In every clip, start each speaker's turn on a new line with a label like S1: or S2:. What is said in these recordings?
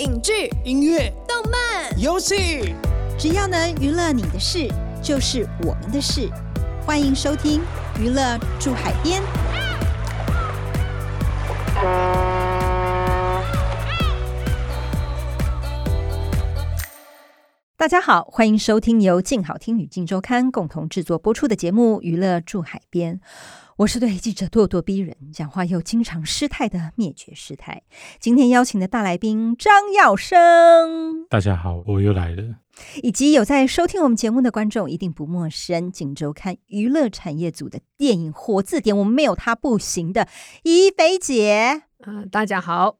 S1: 影剧、
S2: 音乐、
S1: 动漫、
S2: 游戏，
S3: 只要能娱乐你的事，就是我们的事。欢迎收听《娱乐住海边》。大家好，欢迎收听由静好听与静周刊共同制作播出的节目《娱乐住海边》。我是对记者咄咄逼人、讲话又经常失态的灭绝师太。今天邀请的大来宾张耀生，
S4: 大家好，我又来了。
S3: 以及有在收听我们节目的观众一定不陌生，《锦州看》娱乐产业组的电影活字典，我们没有他不行的怡菲姐。
S5: 嗯、呃，大家好。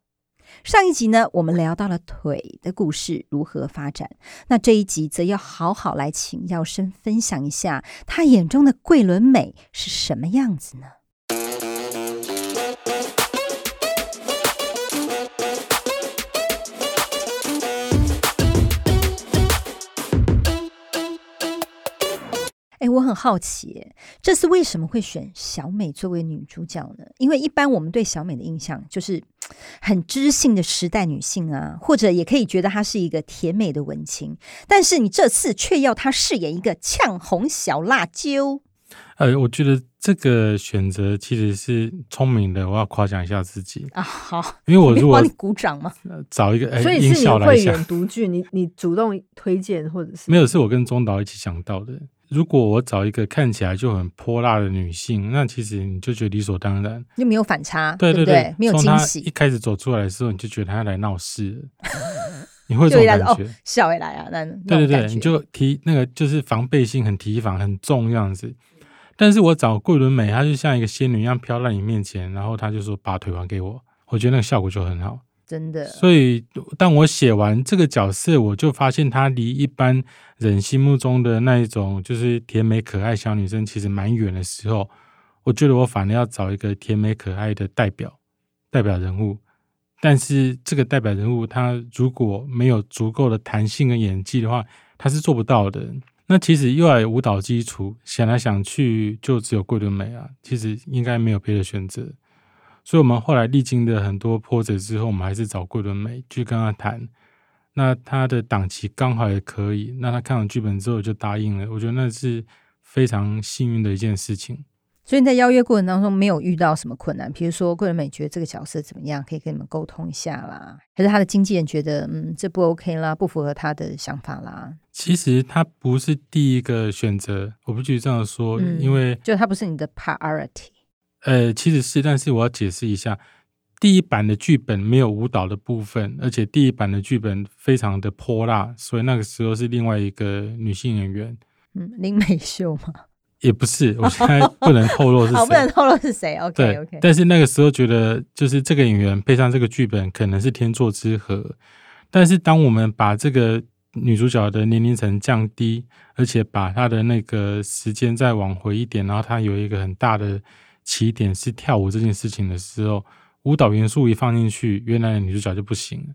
S3: 上一集呢，我们聊到了腿的故事如何发展。那这一集则要好好来请耀生分享一下，他眼中的桂纶镁是什么样子呢？我很好奇，这次为什么会选小美作为女主角呢？因为一般我们对小美的印象就是很知性的时代女性啊，或者也可以觉得她是一个甜美的文青。但是你这次却要她饰演一个呛红小辣椒。
S4: 呃，我觉得这个选择其实是聪明的，我要夸奖一下自己
S3: 啊。好，
S4: 因为我如果
S3: 帮你鼓掌吗？
S4: 找一个，哎，
S5: 所以是你慧眼独剧，你你主动推荐或者是
S4: 没有？是我跟钟导一起想到的。如果我找一个看起来就很泼辣的女性，那其实你就觉得理所当然，
S3: 就没有反差，
S4: 对
S3: 对对，没有惊喜。
S4: 一开始走出来的时候，你就觉得他要来闹事，你会这种感觉？
S3: 笑回来啊，那
S4: 对对对，你就提那个就是防备心很提防很重这样子。但是我找桂纶镁，她就像一个仙女一样飘在你面前，然后她就说把腿还给我，我觉得那个效果就很好。
S3: 真的，
S4: 所以当我写完这个角色，我就发现她离一般人心目中的那一种就是甜美可爱小女生其实蛮远的时候，我觉得我反而要找一个甜美可爱的代表代表人物。但是这个代表人物，他如果没有足够的弹性跟演技的话，他是做不到的。那其实又要有舞蹈基础，想来想去就只有桂纶镁啊，其实应该没有别的选择。所以，我们后来历经的很多波折之后，我们还是找桂纶镁去跟他谈。那他的档期刚好也可以，那他看完剧本之后就答应了。我觉得那是非常幸运的一件事情。
S3: 所以你在邀约过程当中没有遇到什么困难？比如说桂纶镁觉得这个角色怎么样，可以跟你们沟通一下啦？还是他的经纪人觉得嗯这不 OK 啦，不符合他的想法啦？
S4: 其实他不是第一个选择，我不觉得这样说，嗯、因为
S3: 就他不是你的 priority。
S4: 呃，其实是，但是我要解释一下，第一版的剧本没有舞蹈的部分，而且第一版的剧本非常的泼辣，所以那个时候是另外一个女性演员，
S3: 嗯，林美秀吗？
S4: 也不是，我现在不能透露是谁，
S3: 好，不能透露是谁，OK OK。
S4: 但是那个时候觉得，就是这个演员配上这个剧本，可能是天作之合。但是当我们把这个女主角的年龄层降低，而且把她的那个时间再往回一点，然后她有一个很大的。起点是跳舞这件事情的时候，舞蹈元素一放进去，原来的女主角就不行了，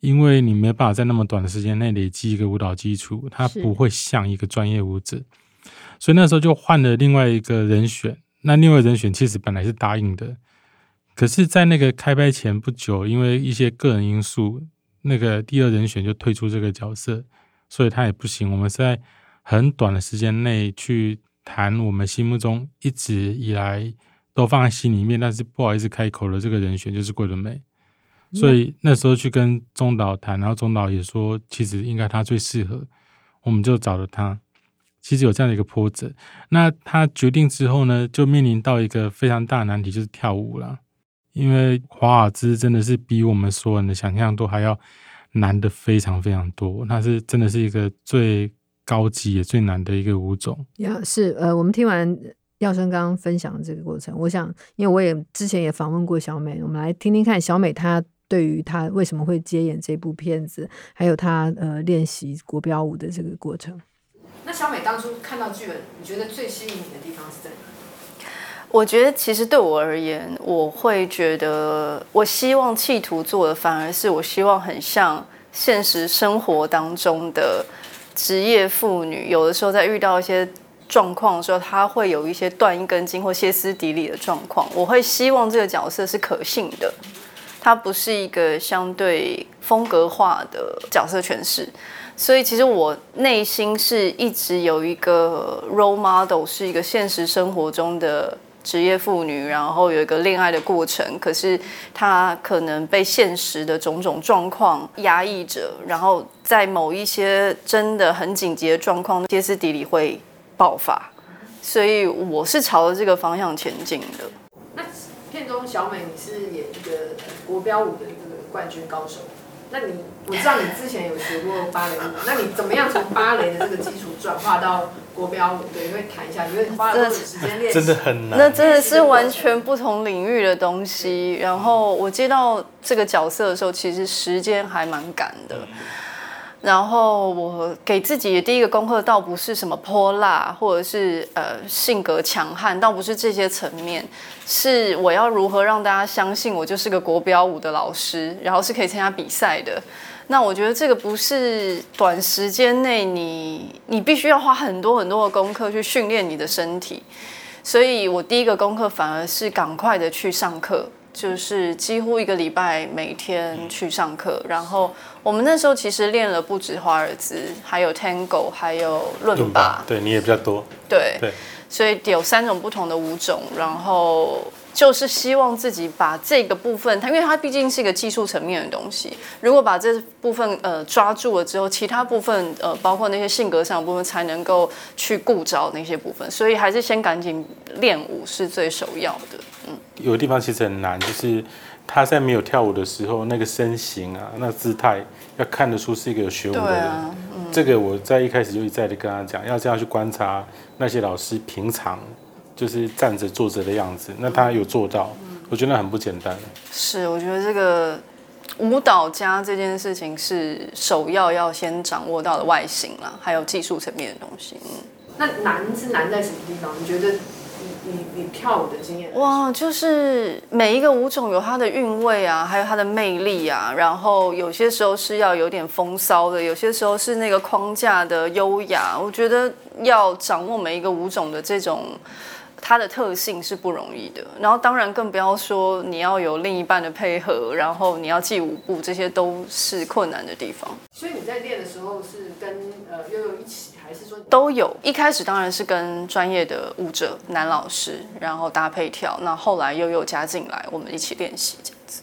S4: 因为你没办法在那么短的时间内累积一个舞蹈基础，她不会像一个专业舞者，所以那时候就换了另外一个人选。那另外人选其实本来是答应的，可是，在那个开拍前不久，因为一些个人因素，那个第二人选就退出这个角色，所以他也不行。我们是在很短的时间内去谈我们心目中一直以来。都放在心里面，但是不好意思开口的这个人选就是桂纶镁，所以那时候去跟中导谈，然后中导也说，其实应该他最适合，我们就找了他。其实有这样的一个波折，那他决定之后呢，就面临到一个非常大的难题，就是跳舞了。因为华尔兹真的是比我们所有人的想象都还要难的非常非常多，那是真的是一个最高级也最难的一个舞种。
S5: 呀，是呃，我们听完。耀生刚刚分享的这个过程，我想，因为我也之前也访问过小美，我们来听听看小美她对于她为什么会接演这部片子，还有她呃练习国标舞的这个过程。
S6: 那小美当初看到剧本，你觉得最吸引你的地方是在哪？
S7: 我觉得其实对我而言，我会觉得，我希望企图做的反而是，我希望很像现实生活当中的职业妇女，有的时候在遇到一些。状况的时候，她会有一些断一根筋或歇斯底里的状况。我会希望这个角色是可信的，它不是一个相对风格化的角色诠释。所以其实我内心是一直有一个 role model，是一个现实生活中的职业妇女，然后有一个恋爱的过程。可是她可能被现实的种种状况压抑着，然后在某一些真的很紧急的状况，歇斯底里会爆发。所以我是朝着这个方向前进的。
S6: 那片中小美，你是演一个国标舞的这个冠军高手。那你我知道你之前有学过芭蕾舞，那你怎么样从芭蕾的这个基础转化到国标舞？对，因为谈一下，因为花了多少时间练习？
S4: 真的很难。
S7: 那真的是完全不同领域的东西。然后我接到这个角色的时候，其实时间还蛮赶的。然后我给自己的第一个功课，倒不是什么泼辣，或者是呃性格强悍，倒不是这些层面，是我要如何让大家相信我就是个国标舞的老师，然后是可以参加比赛的。那我觉得这个不是短时间内你你必须要花很多很多的功课去训练你的身体，所以我第一个功课反而是赶快的去上课。就是几乎一个礼拜每天去上课，然后我们那时候其实练了不止华尔兹，还有 Tango，还有伦巴。
S4: 对，你也比较多。
S7: 对对，所以有三种不同的舞种，然后。就是希望自己把这个部分，它因为它毕竟是一个技术层面的东西，如果把这部分呃抓住了之后，其他部分呃包括那些性格上的部分才能够去顾着那些部分，所以还是先赶紧练舞是最首要的。嗯，
S4: 有的地方其实很难，就是他在没有跳舞的时候，那个身形啊，那姿态要看得出是一个有学舞的人。啊嗯、这个我在一开始就一再的跟他讲，要这样去观察那些老师平常。就是站着坐着的样子，那他有做到，我觉得很不简单。
S7: 是，我觉得这个舞蹈家这件事情是首要要先掌握到的外形啦，还有技术层面的东西。嗯，
S6: 那难是难在什么地方？你觉得你你你跳舞的经验？
S7: 哇，就是每一个舞种有它的韵味啊，还有它的魅力啊。然后有些时候是要有点风骚的，有些时候是那个框架的优雅。我觉得要掌握每一个舞种的这种。它的特性是不容易的，然后当然更不要说你要有另一半的配合，然后你要记舞步，这些都是困难的地方。
S6: 所以你在练的时候是跟呃悠悠一起，还是说
S7: 都有？一开始当然是跟专业的舞者男老师，然后搭配跳，那后来又又加进来，我们一起练习这样子。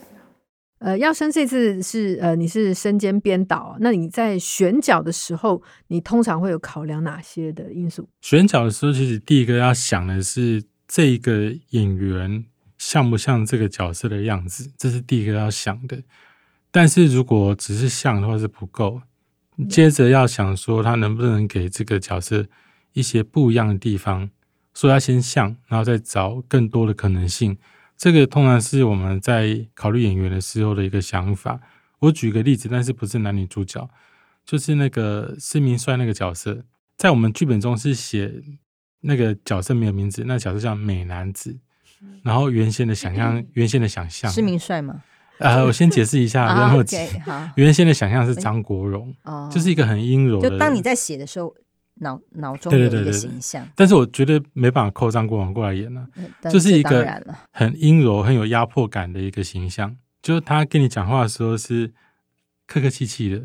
S5: 呃，耀生这次是呃，你是身兼编导，那你在选角的时候，你通常会有考量哪些的因素？
S4: 选角的时候，其实第一个要想的是这个演员像不像这个角色的样子，这是第一个要想的。但是如果只是像的话是不够，接着要想说他能不能给这个角色一些不一样的地方，所以要先像，然后再找更多的可能性。这个通常是我们在考虑演员的时候的一个想法。我举个例子，但是不是男女主角，就是那个施明帅那个角色，在我们剧本中是写那个角色没有名字，那个角色叫美男子。然后原先的想象，原先的想象，
S3: 施明帅吗？
S4: 呃，我先解释一下，然后原先的想象是张国荣，就是一个很阴柔的。
S3: 就当你在写的时候。脑脑中有一个形象，
S4: 但是我觉得没办法扣张国荣过来演了，啊，就是一个很阴柔、很有压迫感的一个形象。就是他跟你讲话的时候是客客气气的，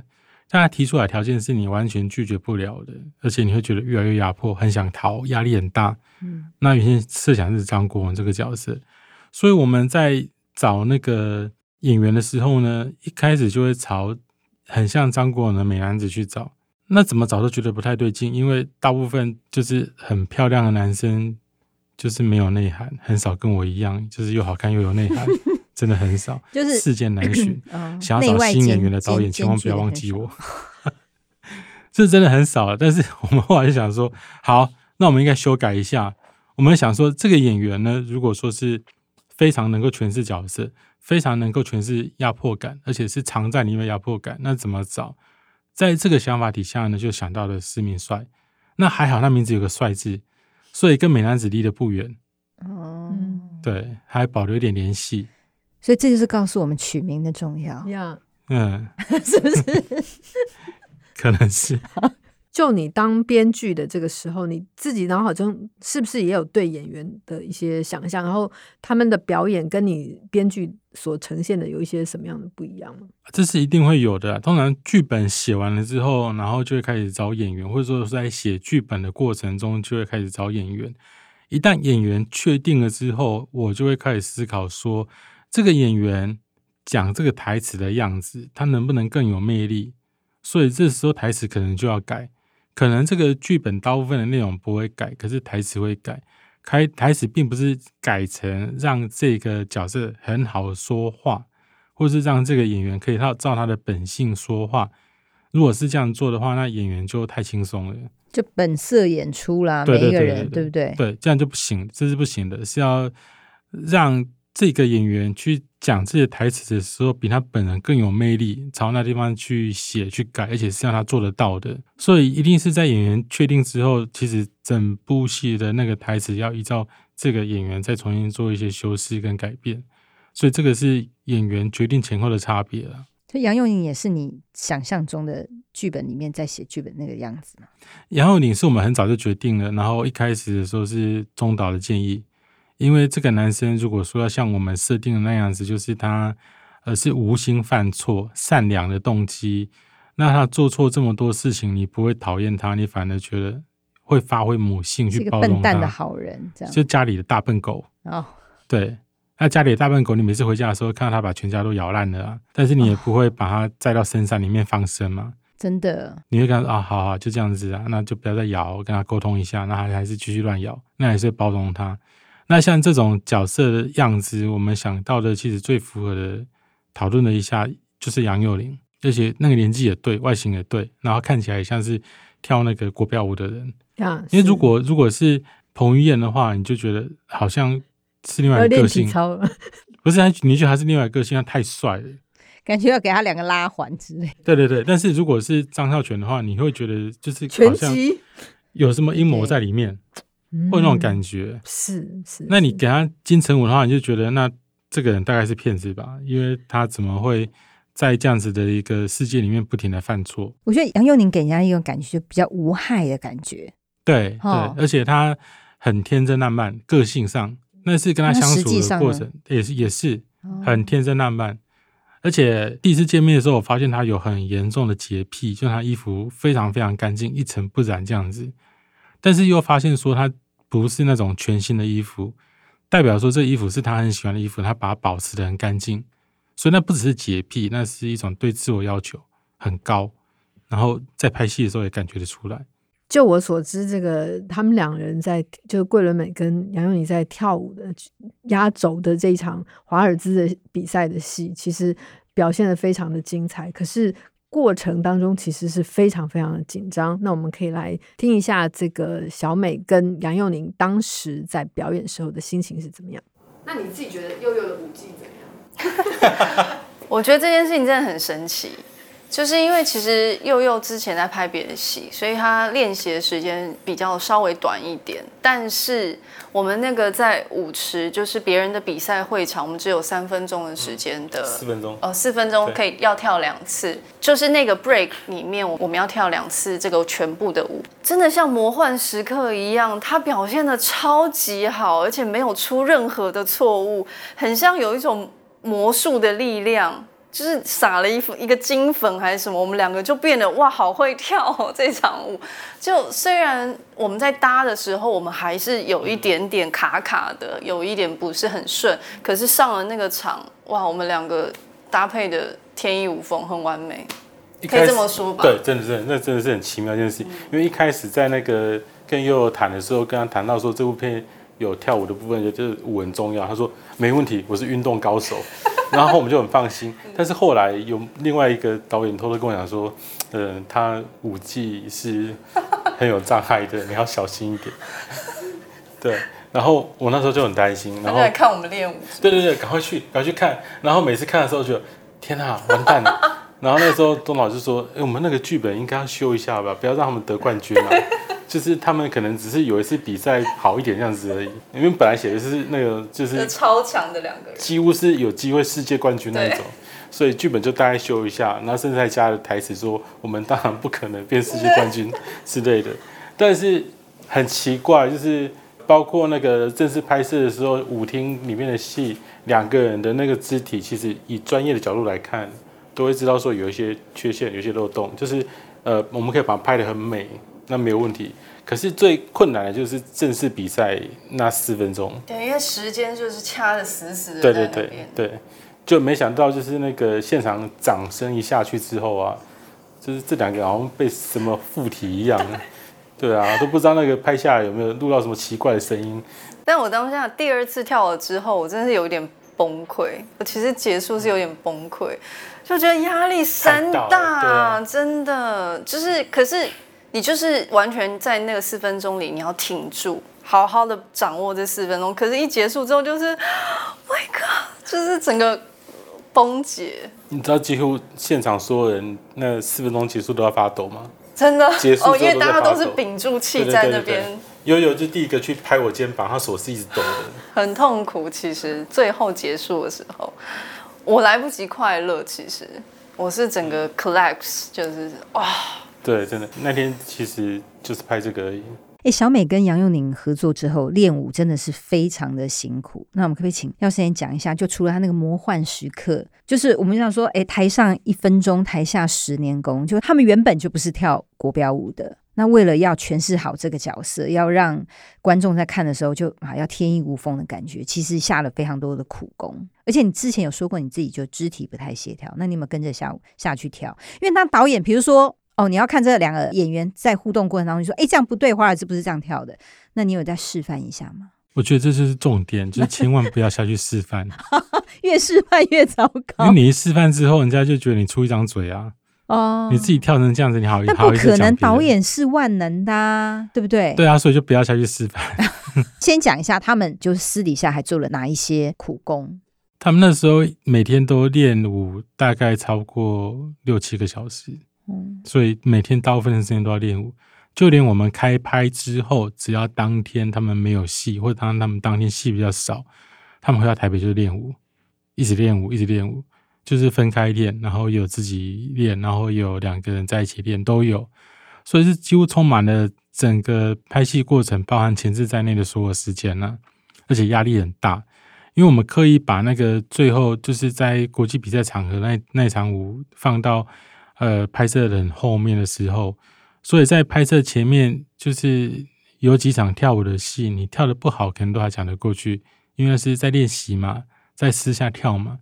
S4: 但他提出来条件是你完全拒绝不了的，而且你会觉得越来越压迫，很想逃，压力很大。嗯，那原先设想是张国荣这个角色，所以我们在找那个演员的时候呢，一开始就会朝很像张国荣的美男子去找。那怎么找都觉得不太对劲，因为大部分就是很漂亮的男生，就是没有内涵，很少跟我一样，就是又好看又有内涵，真的很少，
S3: 就是
S4: 世间难寻。嗯、想要找新演员的导演，千万不要忘记我，这真的很少。但是我们后来就想说，好，那我们应该修改一下。我们想说，这个演员呢，如果说是非常能够诠释角色，非常能够诠释压迫感，而且是藏在里面压迫感，那怎么找？在这个想法底下呢，就想到了施名帅。那还好，他名字有个“帅”字，所以跟美男子离得不远。哦，对，还保留一点联系。
S3: 所以这就是告诉我们取名的重要。
S5: Yeah.
S4: 嗯，
S3: 是不是？
S4: 可能是。
S5: 就你当编剧的这个时候，你自己脑海中是不是也有对演员的一些想象？然后他们的表演跟你编剧所呈现的有一些什么样的不一样吗？
S4: 这是一定会有的。通常剧本写完了之后，然后就会开始找演员，或者说在写剧本的过程中就会开始找演员。一旦演员确定了之后，我就会开始思考说，这个演员讲这个台词的样子，他能不能更有魅力？所以这时候台词可能就要改。可能这个剧本大部分的内容不会改，可是台词会改。开台词并不是改成让这个角色很好说话，或是让这个演员可以照照他的本性说话。如果是这样做的话，那演员就太轻松了，
S3: 就本色演出啦。
S4: 对对对对对，
S3: 每一个人对不对？
S4: 对，这样就不行，这是不行的，是要让。这个演员去讲这些台词的时候，比他本人更有魅力，朝那地方去写去改，而且是让他做得到的。所以一定是在演员确定之后，其实整部戏的那个台词要依照这个演员再重新做一些修饰跟改变。所以这个是演员决定前后的差别了。
S3: 所以杨祐宁也是你想象中的剧本里面在写剧本那个样子吗？
S4: 杨祐宁是我们很早就决定了，然后一开始的时候是中导的建议。因为这个男生如果说要像我们设定的那样子，就是他呃是无心犯错、善良的动机，那他做错这么多事情，你不会讨厌他，你反而觉得会发挥母性去包容他。
S3: 笨蛋的好人，这样
S4: 就家里的大笨狗
S3: 哦。
S4: 对，那家里的大笨狗，你每次回家的时候看到他把全家都咬烂了啊，但是你也不会把它载到深山里面放生嘛。
S3: 真的，
S4: 你会跟他说啊，好好，就这样子啊，那就不要再咬，跟他沟通一下，那他还是继续乱咬，那还是包容他。那像这种角色的样子，我们想到的其实最符合的讨论了一下，就是杨佑宁，而且那个年纪也对，外形也对，然后看起来也像是跳那个国标舞的人。
S5: 啊，
S4: 因为如果如果是彭于晏的话，你就觉得好像是另外一个个性，不是？你觉得他是另外一个个性，他太帅了，
S3: 感觉要给他两个拉环之类。
S4: 对对对，但是如果是张孝全的话，你会觉得就是好像有什么阴谋在里面。会那种感觉，
S5: 嗯、是是。
S4: 那你给他金城武的话，你就觉得那这个人大概是骗子吧？因为他怎么会在这样子的一个世界里面不停的犯错？
S3: 我觉得杨佑宁给人家一种感觉，就比较无害的感觉。
S4: 对对，而且他很天真烂漫，个性上那是跟他相处的过程也是也是很天真烂漫。而且第一次见面的时候，我发现他有很严重的洁癖，就他衣服非常非常干净，一尘不染这样子。但是又发现说他不是那种全新的衣服，代表说这衣服是他很喜欢的衣服，他把它保持得很干净，所以那不只是洁癖，那是一种对自我要求很高，然后在拍戏的时候也感觉得出来。
S5: 就我所知，这个他们两人在就桂纶镁跟杨祐宁在跳舞的压轴的这一场华尔兹的比赛的戏，其实表现得非常的精彩，可是。过程当中其实是非常非常的紧张，那我们可以来听一下这个小美跟杨佑宁当时在表演时候的心情是怎么样？
S6: 那你自己觉得佑佑的舞技怎么样？
S7: 我觉得这件事情真的很神奇。就是因为其实佑佑之前在拍别的戏，所以他练习的时间比较稍微短一点。但是我们那个在舞池，就是别人的比赛会场，我们只有三分钟的时间的，
S4: 四分钟
S7: 哦，四分钟可以要跳两次，就是那个 break 里面，我们要跳两次这个全部的舞，真的像魔幻时刻一样，他表现的超级好，而且没有出任何的错误，很像有一种魔术的力量。就是撒了一一个金粉还是什么，我们两个就变得哇，好会跳哦，这场舞。就虽然我们在搭的时候，我们还是有一点点卡卡的，有一点不是很顺。可是上了那个场，哇，我们两个搭配的天衣无缝，很完美，可以这么说吧？
S4: 对，真的是，那真的是很奇妙一件事情。因为一开始在那个跟悠悠谈的时候，跟他谈到说这部片有跳舞的部分，就是舞很重要。他说没问题，我是运动高手。然后我们就很放心，但是后来有另外一个导演偷偷跟我讲说，呃，他舞技是很有障碍的，你要小心一点。对，然后我那时候就很担心，然后
S7: 来看我们练舞。
S4: 对对对，赶快去，赶快去看。然后每次看的时候就，天啊，完蛋了。然后那时候钟老师说，哎，我们那个剧本应该要修一下吧，不要让他们得冠军啊。就是他们可能只是有一次比赛好一点这样子而已，因为本来写的是那个就是超强的两个人，几乎是有机会世界冠军那一种。所以剧本就大概修一下，然后甚至还加了台词说：“我们当然不可能变世界冠军之类的。”但是很奇怪，就是包括那个正式拍摄的时候，舞厅里面的戏，两个人的那个肢体，其实以专业的角度来看，都会知道说有一些缺陷，有一些漏洞，就是呃，我们可以把它拍得很美，那没有问题。可是最困难的就是正式比赛那四分钟，
S7: 对，因为时间就是掐的死死的。
S4: 对对对对，就没想到就是那个现场掌声一下去之后啊，就是这两个好像被什么附体一样，对啊，都不知道那个拍下来有没有录到什么奇怪的声音。
S7: 但我当下第二次跳了之后，我真的是有点崩溃。我其实结束是有点崩溃，就觉得压力山大，啊，真的就是，可是。你就是完全在那个四分钟里，你要挺住，好好的掌握这四分钟。可是，一结束之后，就是，My God，就是整个崩解。
S4: 你知道，几乎现场所有人那四分钟结束都要发抖吗？
S7: 真的，
S4: 结束
S7: 哦，因为大家都是屏住气在那边。
S4: 悠悠就第一个去拍我肩膀，他手是一直抖的，
S7: 很痛苦。其实最后结束的时候，我来不及快乐。其实我是整个 collapse，就是哇。
S4: 对，真的那天其实就是拍这个而已。
S3: 哎，小美跟杨佑宁合作之后练舞真的是非常的辛苦。那我们可不可以请药师先讲一下？就除了他那个魔幻时刻，就是我们想说，哎，台上一分钟，台下十年功。就他们原本就不是跳国标舞的，那为了要诠释好这个角色，要让观众在看的时候就啊要天衣无缝的感觉，其实下了非常多的苦功。而且你之前有说过你自己就肢体不太协调，那你有没有跟着下下去跳？因为当导演，比如说。哦，你要看这两个演员在互动过程当中，你说，哎，这样不对，华尔兹不是这样跳的，那你有在示范一下吗？
S4: 我觉得这就是重点，就是千万不要下去示范，
S3: 越示范越糟糕。
S4: 因为你一示范之后，人家就觉得你出一张嘴啊。哦，你自己跳成这样子，你好，
S3: 那不可能，导演是万能的啊，对不对？
S4: 对啊，所以就不要下去示范。
S3: 先讲一下，他们就是私底下还做了哪一些苦工？
S4: 他们那时候每天都练舞，大概超过六七个小时。所以每天大部分的时间都要练舞，就连我们开拍之后，只要当天他们没有戏，或者当他们当天戏比较少，他们回到台北就是练舞，一直练舞，一直练舞，就是分开练，然后有自己练，然后有两个人在一起练，都有，所以是几乎充满了整个拍戏过程，包含前置在内的所有时间呢，而且压力很大，因为我们刻意把那个最后就是在国际比赛场合那那场舞放到。呃，拍摄的后面的时候，所以在拍摄前面就是有几场跳舞的戏，你跳得不好，可能都还讲得过去，因为是在练习嘛，在私下跳嘛，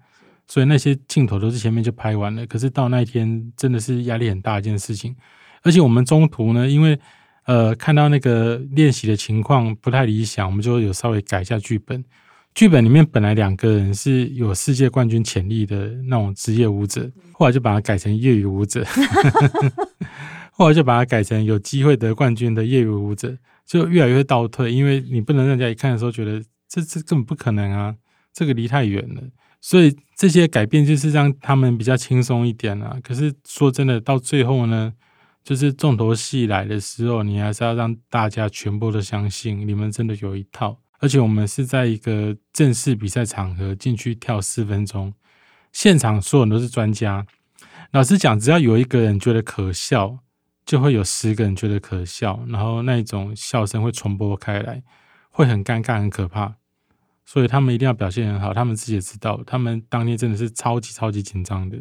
S4: 所以那些镜头都是前面就拍完了。可是到那一天，真的是压力很大一件事情，而且我们中途呢，因为呃看到那个练习的情况不太理想，我们就有稍微改一下剧本。剧本里面本来两个人是有世界冠军潜力的那种职业舞者，后来就把它改成业余舞者，后来就把它改成有机会得冠军的业余舞者，就越来越倒退，因为你不能让人家一看的时候觉得这这根本不可能啊，这个离太远了，所以这些改变就是让他们比较轻松一点啊。可是说真的，到最后呢，就是重头戏来的时候，你还是要让大家全部都相信你们真的有一套。而且我们是在一个正式比赛场合进去跳四分钟，现场所有人都是专家。老实讲，只要有一个人觉得可笑，就会有十个人觉得可笑，然后那种笑声会传播开来，会很尴尬、很可怕。所以他们一定要表现很好，他们自己也知道，他们当天真的是超级超级紧张的。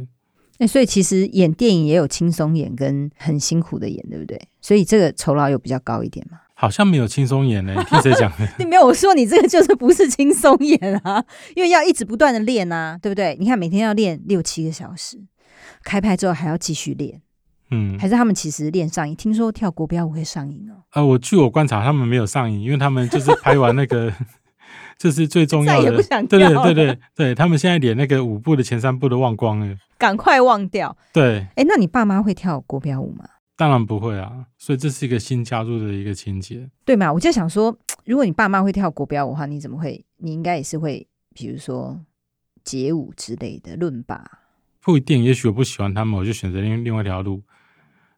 S3: 那所以其实演电影也有轻松演跟很辛苦的演，对不对？所以这个酬劳有比较高一点吗？
S4: 好像没有轻松演呢，你 听谁讲的？
S3: 你没有，我说你这个就是不是轻松演啊，因为要一直不断的练啊，对不对？你看每天要练六七个小时，开拍之后还要继续练，嗯，还是他们其实练上瘾？听说跳国标舞会上瘾哦。
S4: 呃，我据我观察，他们没有上瘾，因为他们就是拍完那个，这是最重要的。对对对对对，他们现在连那个舞步的前三步都忘光了，
S3: 赶快忘掉。
S4: 对，
S3: 哎，那你爸妈会跳国标舞吗？
S4: 当然不会啊，所以这是一个新加入的一个情节，
S3: 对嘛？我就想说，如果你爸妈会跳国标舞的话，你怎么会？你应该也是会，比如说街舞之类的论吧。
S4: 不一定，也许我不喜欢他们，我就选择另另外一条路。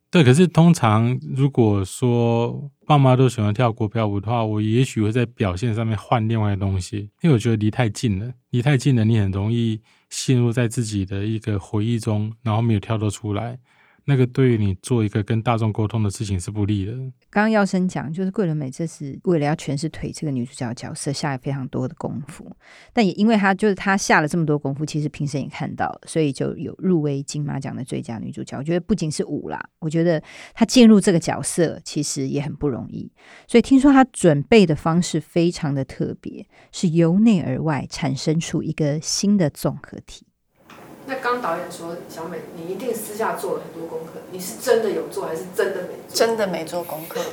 S4: 对，可是通常如果说爸妈都喜欢跳国标舞的话，我也许会在表现上面换另外的东西，因为我觉得离太近了，离太近了，你很容易陷入在自己的一个回忆中，然后没有跳脱出来。那个对于你做一个跟大众沟通的事情是不利的。
S3: 刚刚耀生讲，就是桂纶镁这是为了要诠释腿这个女主角角色下了非常多的功夫，但也因为她就是她下了这么多功夫，其实评审也看到，所以就有入围金马奖的最佳女主角。我觉得不仅是舞啦，我觉得她进入这个角色其实也很不容易。所以听说她准备的方式非常的特别，是由内而外产生出一个新的综合体。
S6: 那刚导演说，小美，你一定私下做了很多功课，你是真的有做，还是真的没做？
S7: 真的没做功课。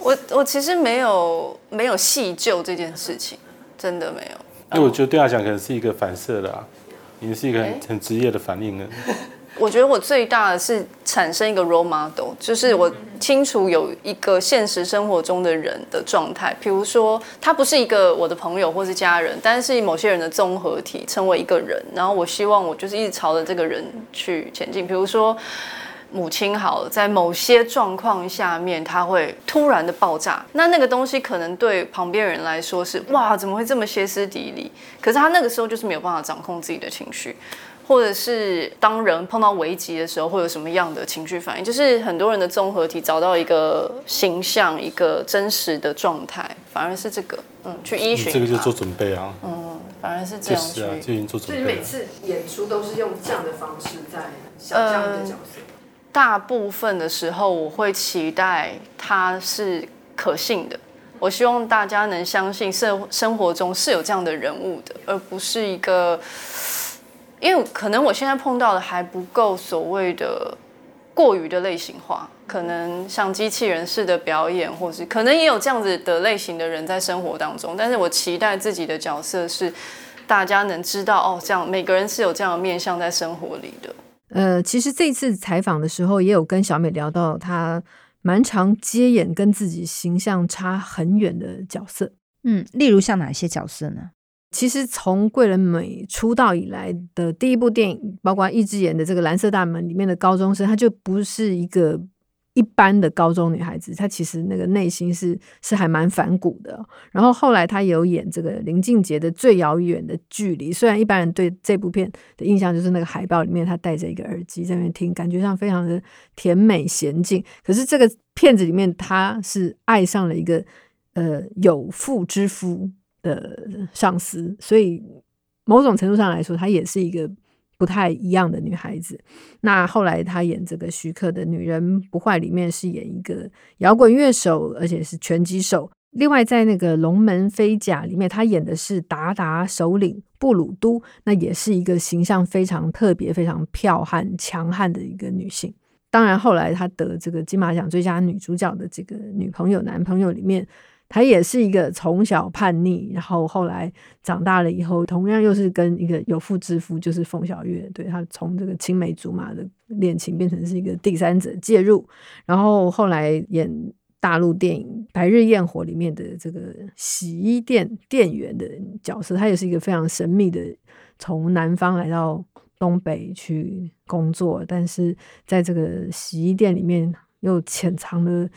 S7: 我我其实没有没有细究这件事情，真的没有。
S4: 因为我觉得对他讲，可能是一个反射的啊，你是一个很、欸、很职业的反应呢。
S7: 我觉得我最大的是产生一个 role model，就是我清楚有一个现实生活中的人的状态，比如说他不是一个我的朋友或是家人，但是某些人的综合体成为一个人，然后我希望我就是一直朝着这个人去前进。比如说母亲好了，在某些状况下面，他会突然的爆炸，那那个东西可能对旁边人来说是哇，怎么会这么歇斯底里？可是他那个时候就是没有办法掌控自己的情绪。或者是当人碰到危机的时候，会有什么样的情绪反应？就是很多人的综合体找到一个形象，一个真实的状态，反而是这个，嗯，去依循。这个就做准备啊，嗯，反而是这样去。
S4: 是啊，就已经做准备。
S6: 所以每次演出都是用这样的方式在想象的角色。
S7: 呃，大部分的时候，我会期待他是可信的。我希望大家能相信生生活中是有这样的人物的，而不是一个。因为可能我现在碰到的还不够所谓的过于的类型化，可能像机器人式的表演，或是可能也有这样子的类型的人在生活当中。但是我期待自己的角色是大家能知道哦，这样每个人是有这样的面向在生活里的。
S5: 呃，其实这次采访的时候也有跟小美聊到，她蛮常接演跟自己形象差很远的角色。
S3: 嗯，例如像哪些角色呢？
S5: 其实从桂纶镁出道以来的第一部电影，包括一直演的这个《蓝色大门》里面的高中生，她就不是一个一般的高中女孩子，她其实那个内心是是还蛮反骨的。然后后来她有演这个林俊杰的《最遥远的距离》，虽然一般人对这部片的印象就是那个海报里面她戴着一个耳机在那边听，感觉上非常的甜美娴静。可是这个片子里面，她是爱上了一个呃有妇之夫。的上司，所以某种程度上来说，她也是一个不太一样的女孩子。那后来她演这个徐克的《女人不坏》里面是演一个摇滚乐手，而且是拳击手。另外在那个《龙门飞甲》里面，她演的是达达首领布鲁都，那也是一个形象非常特别、非常剽悍、强悍的一个女性。当然后来她得这个金马奖最佳女主角的这个女朋友、男朋友里面。他也是一个从小叛逆，然后后来长大了以后，同样又是跟一个有妇之夫，就是冯小月，对，他从这个青梅竹马的恋情变成是一个第三者介入，然后后来演大陆电影《白日焰火》里面的这个洗衣店店员的角色，他也是一个非常神秘的，从南方来到东北去工作，但是在这个洗衣店里面又潜藏了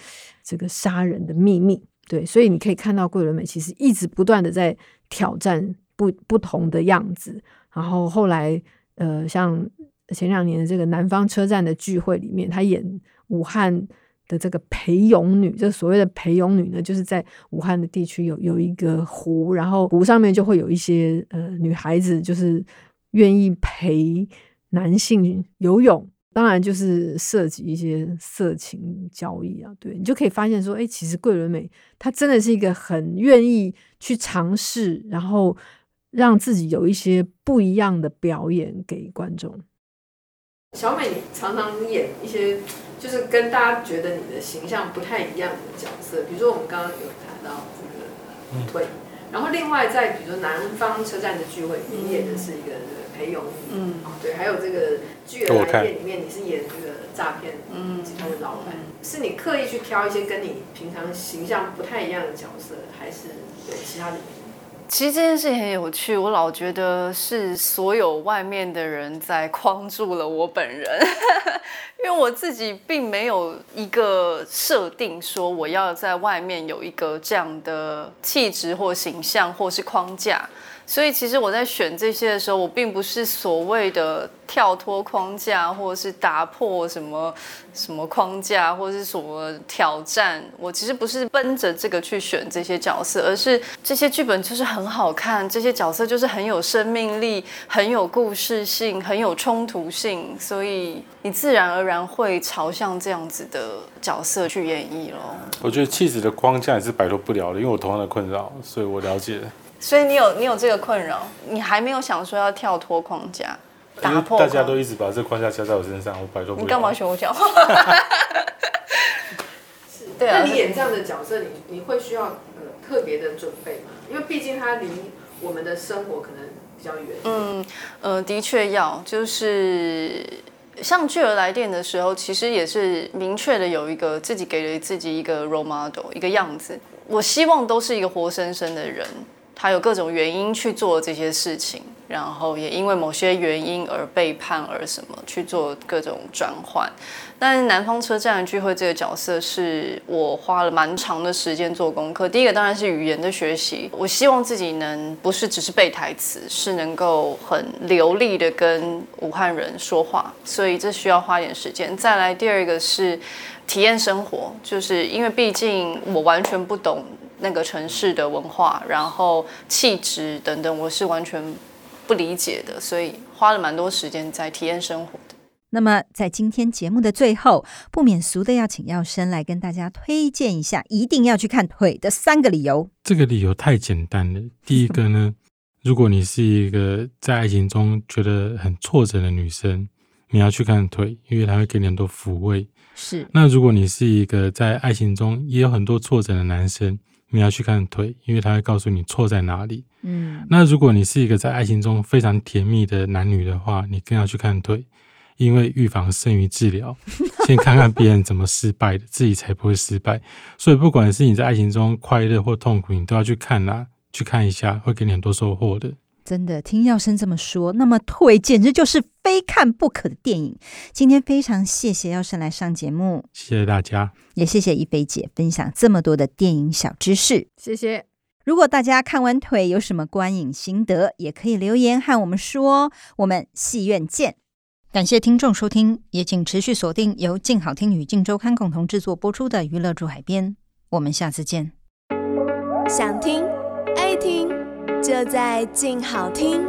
S5: 这个杀人的秘密。对，所以你可以看到桂纶镁其实一直不断的在挑战不不同的样子，然后后来呃，像前两年的这个南方车站的聚会里面，他演武汉的这个陪泳女，这所谓的陪泳女呢，就是在武汉的地区有有一个湖，然后湖上面就会有一些呃女孩子，就是愿意陪男性游泳。当然就是涉及一些色情交易啊，对，你就可以发现说，哎，其实桂纶镁她真的是一个很愿意去尝试，然后让自己有一些不一样的表演给观众。
S6: 小美，你常常演一些就是跟大家觉得你的形象不太一样的角色，比如说我们刚刚有谈到这个腿，然后另外在比如说南方车站的聚会，你演的是一个。陪泳，嗯，对，还有这个《巨儿来电》里面，你是演这个诈骗集团的老板，是你刻意去挑一些跟你平常形象不太一样的角色，还是有其他的？
S7: 其实这件事情很有趣，我老觉得是所有外面的人在框住了我本人，因为我自己并没有一个设定说我要在外面有一个这样的气质或形象或是框架。所以其实我在选这些的时候，我并不是所谓的跳脱框架，或者是打破什么什么框架，或者是什么挑战。我其实不是奔着这个去选这些角色，而是这些剧本就是很好看，这些角色就是很有生命力，很有故事性，很有冲突性。所以你自然而然会朝向这样子的角色去演绎咯。
S4: 我觉得气质的框架也是摆脱不了的，因为我同样的困扰，所以我了解。
S7: 所以你有你有这个困扰，你还没有想说要跳脱框架，打破。
S4: 大家都一直把这个框架加在我身上，我摆脱不了。
S7: 你干嘛学我讲话？
S6: 是，对啊。那你演这样的角色，你你会需要呃特别的准备吗？因为毕竟它离我们的生活可能比较远。
S7: 嗯呃，的确要，就是像《巨儿来电》的时候，其实也是明确的有一个自己给了自己一个 role model 一个样子，我希望都是一个活生生的人。他有各种原因去做这些事情，然后也因为某些原因而背叛，而什么去做各种转换。但是南方车站的聚会这个角色是我花了蛮长的时间做功课。第一个当然是语言的学习，我希望自己能不是只是背台词，是能够很流利的跟武汉人说话，所以这需要花点时间。再来第二个是体验生活，就是因为毕竟我完全不懂。那个城市的文化，然后气质等等，我是完全不理解的，所以花了蛮多时间在体验生活的。
S3: 那么，在今天节目的最后，不免俗的要请耀生来跟大家推荐一下，一定要去看腿的三个理由。
S4: 这个理由太简单了。第一个呢，如果你是一个在爱情中觉得很挫折的女生，你要去看腿，因为它会给你很多抚慰。
S3: 是。那
S4: 如果你是一个在爱情中也有很多挫折的男生，你要去看腿，因为他会告诉你错在哪里。
S3: 嗯，
S4: 那如果你是一个在爱情中非常甜蜜的男女的话，你更要去看腿，因为预防胜于治疗。先看看别人怎么失败的，自己才不会失败。所以，不管是你在爱情中快乐或痛苦，你都要去看啊，去看一下，会给你很多收获的。
S3: 真的听耀生这么说，那么腿简直就是非看不可的电影。今天非常谢谢耀生来上节目，
S4: 谢谢大家，
S3: 也谢谢一菲姐分享这么多的电影小知识。
S5: 谢谢。
S3: 如果大家看完腿有什么观影心得，也可以留言和我们说。我们戏院见。感谢听众收听，也请持续锁定由静好听与静周刊共同制作播出的《娱乐住海边》。我们下次见。
S1: 想听爱听。就在静好听。